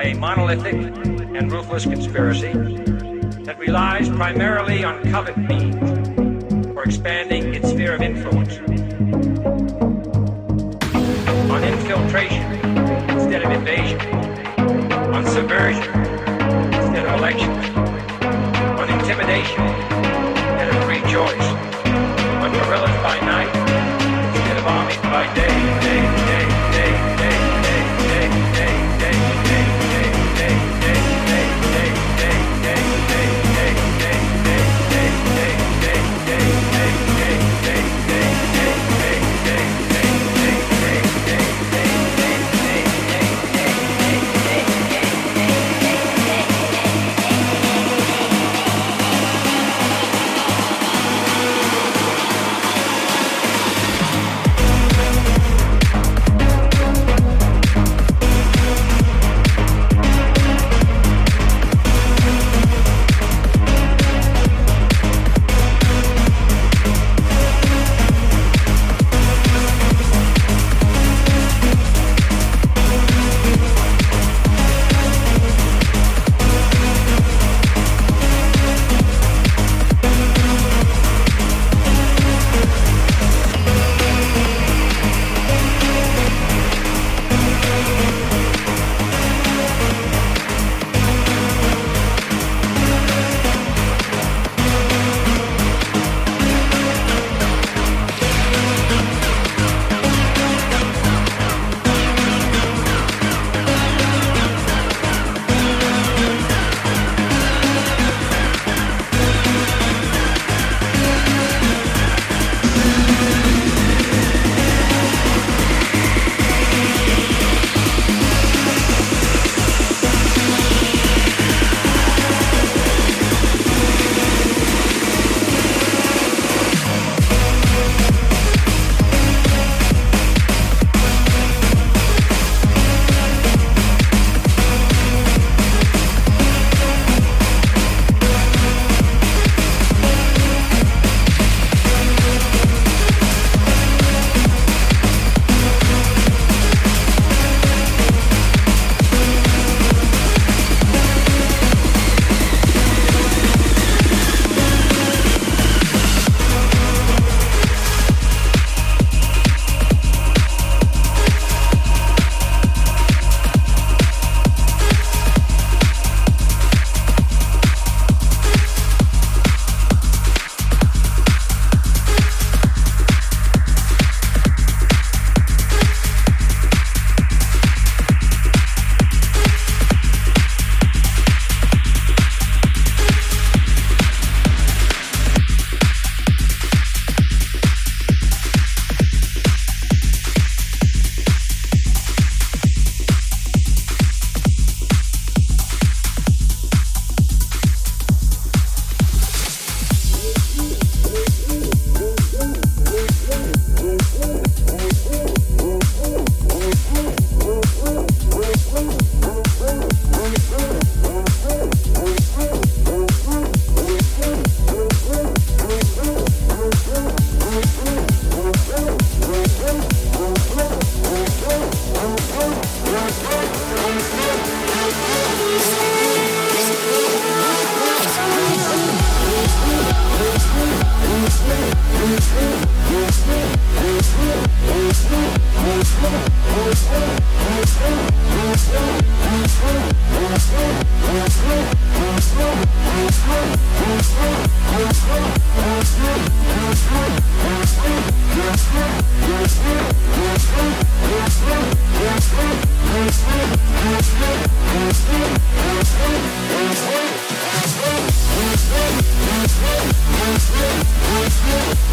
By a monolithic and ruthless conspiracy that relies primarily on covert means for expanding its sphere of influence, on infiltration instead of invasion, on subversion instead of elections, on intimidation instead of free choice, on guerrillas by night instead of armies by day, day, day, Thank you.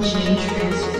de